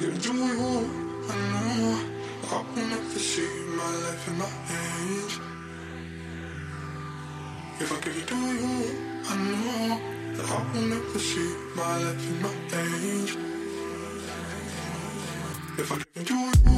you're doing wrong, I know. I will never see my life in my hands. If I give you doing wrong, I know. That I will never see my life in my hands. If I give you. doing wrong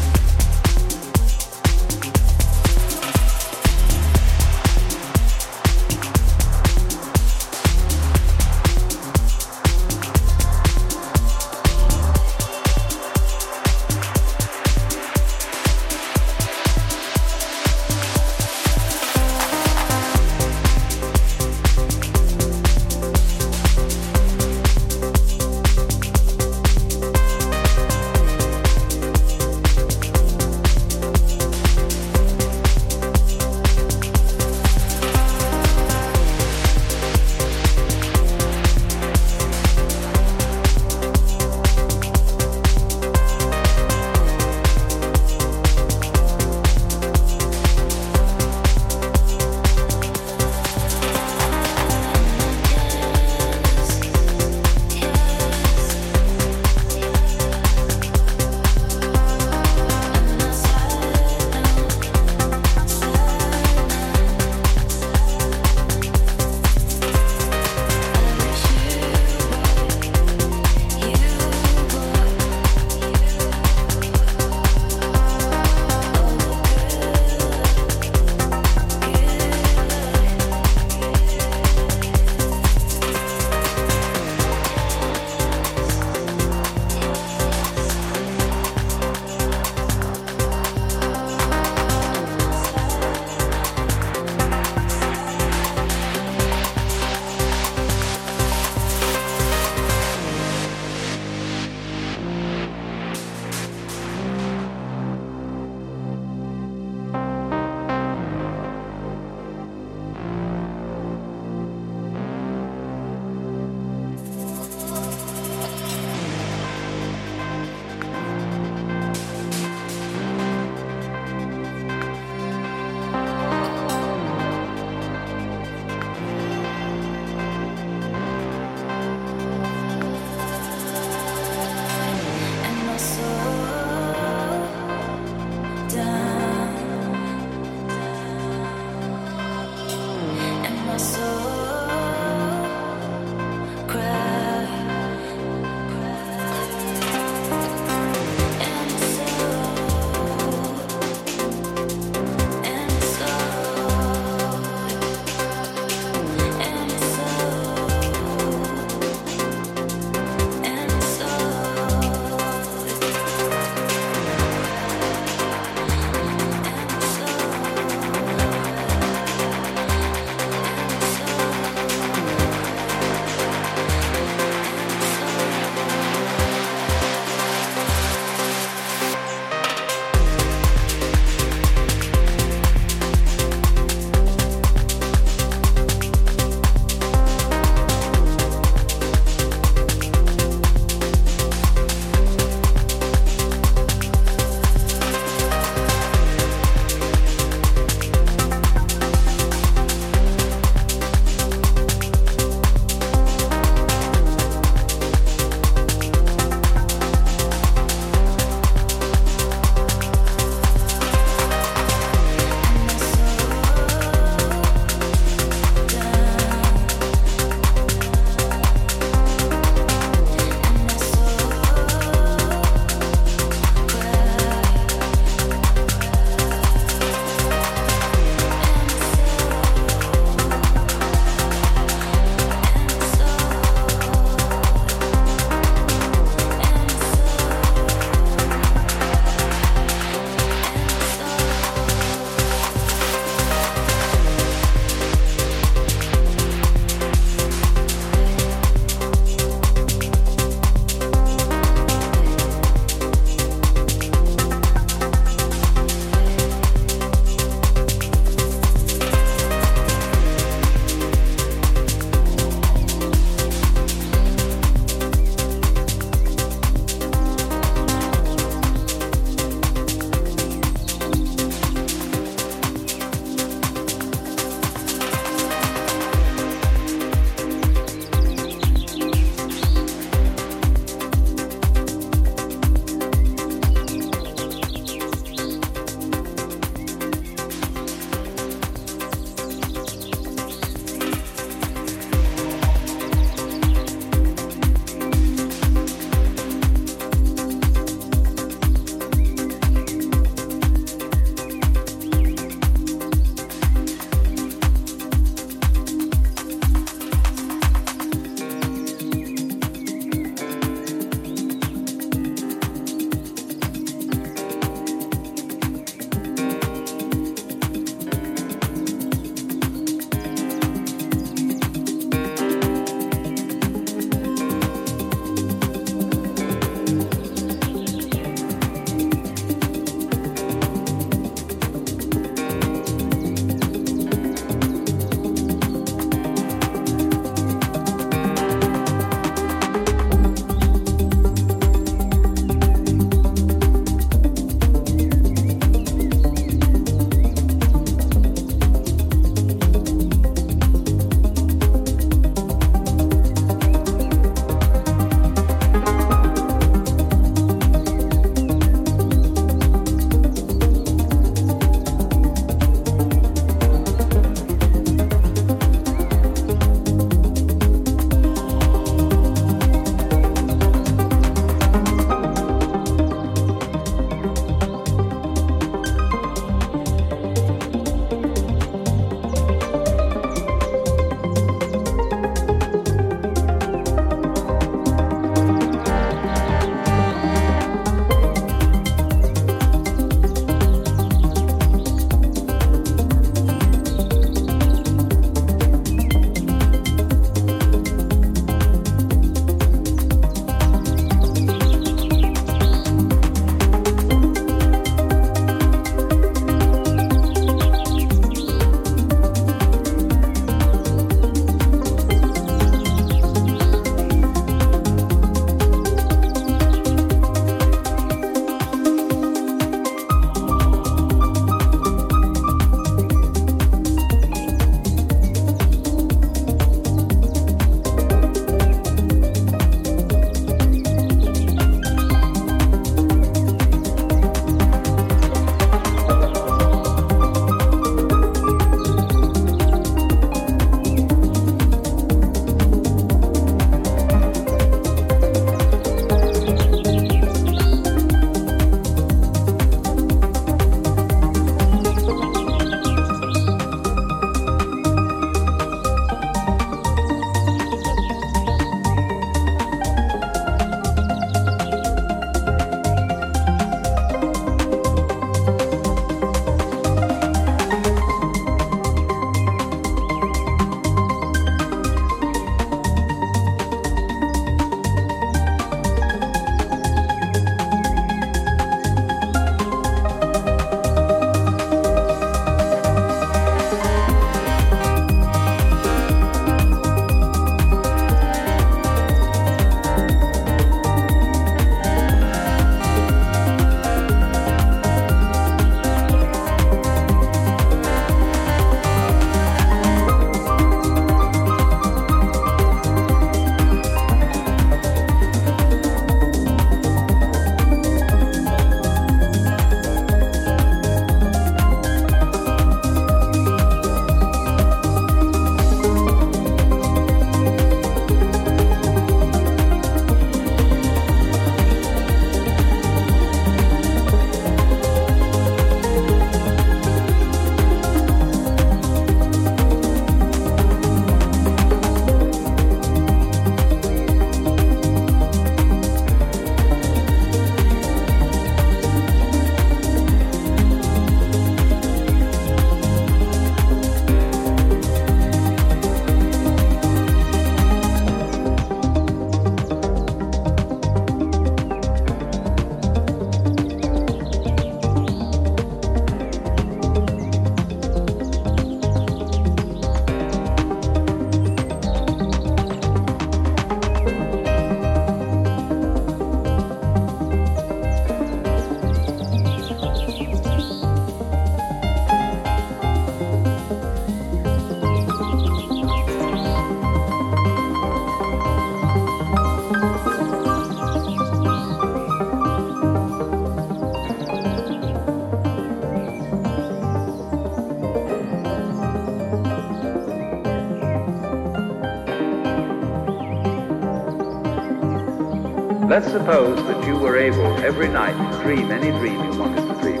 Let's suppose that you were able every night to dream any dream you wanted to dream.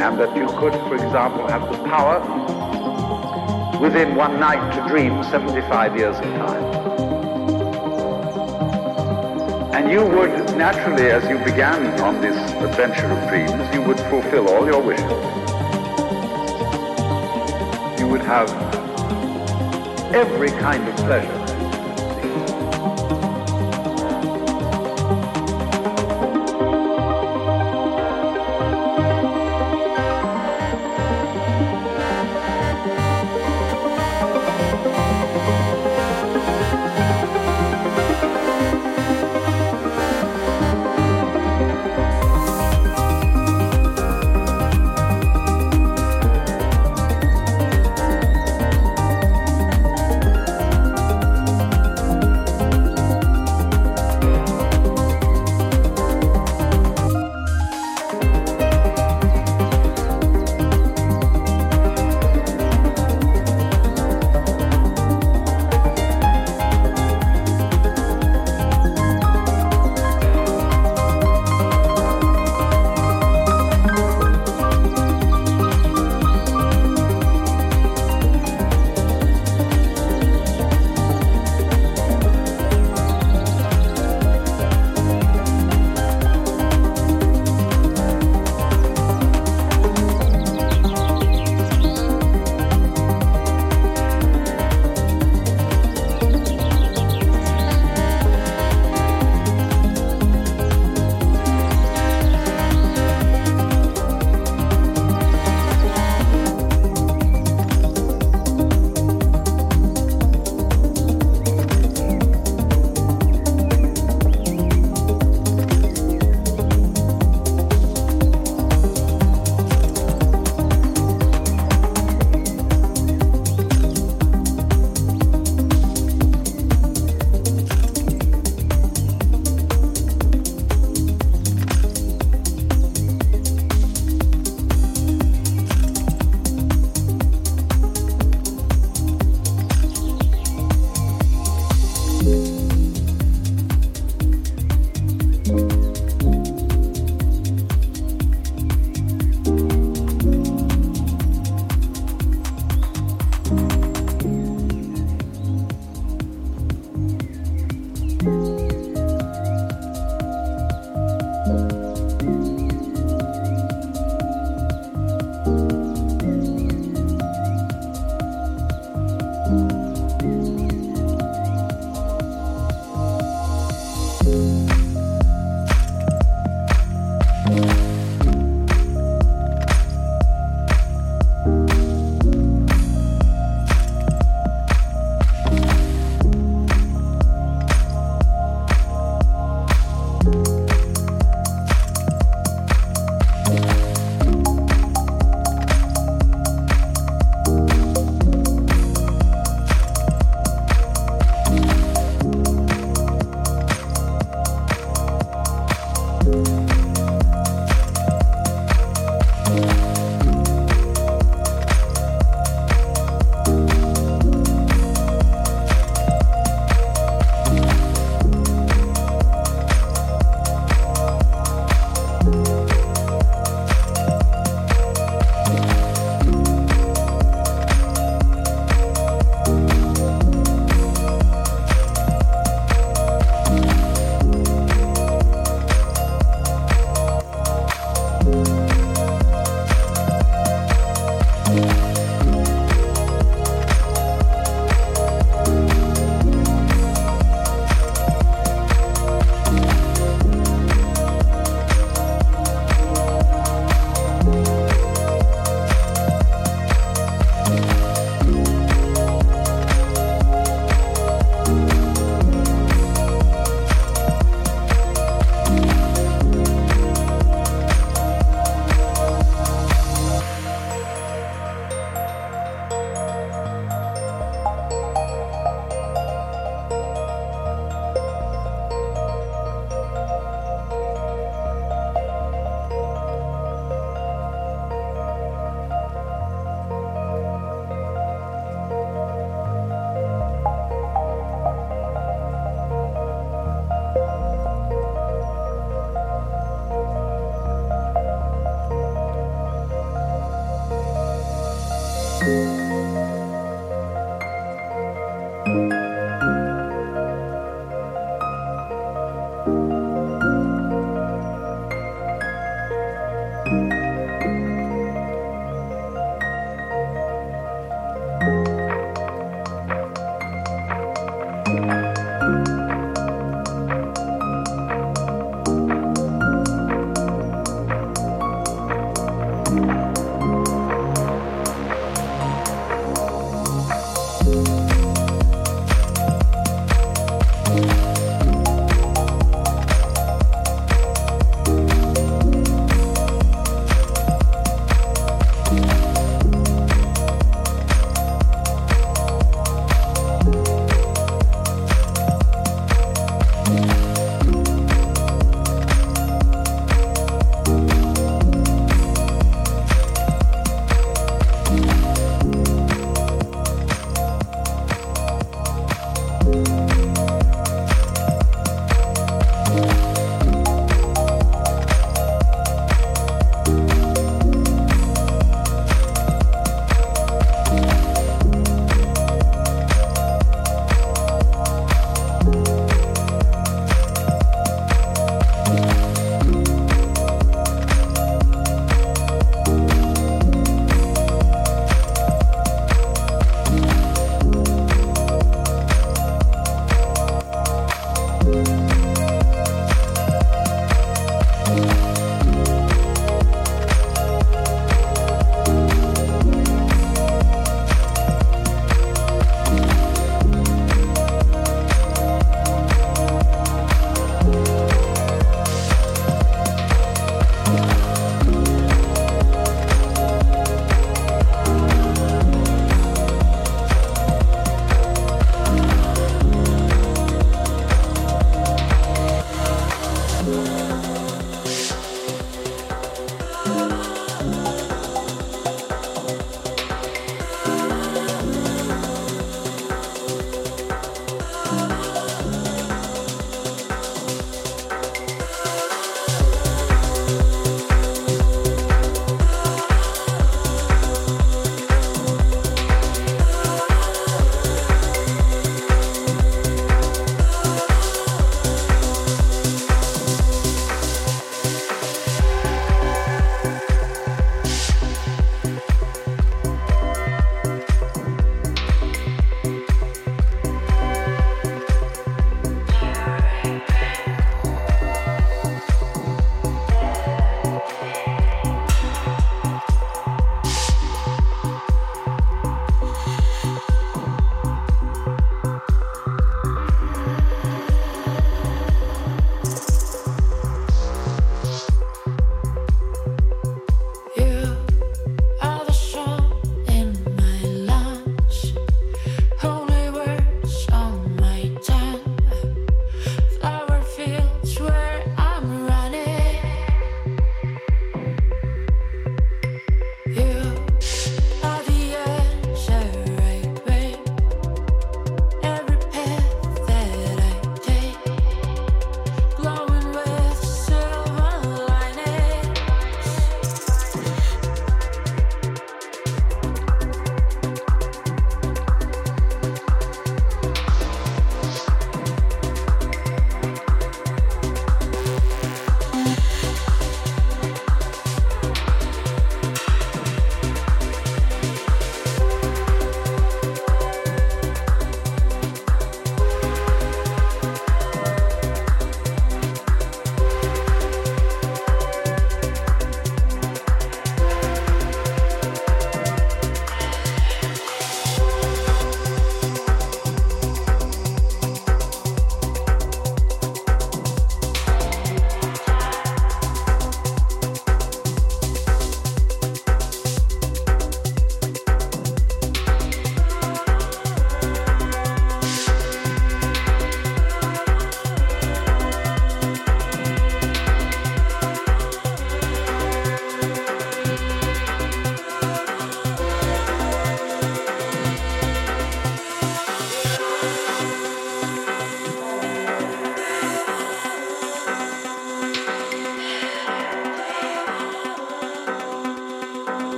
And that you could, for example, have the power within one night to dream 75 years of time. And you would naturally, as you began on this adventure of dreams, you would fulfill all your wishes. You would have every kind of pleasure.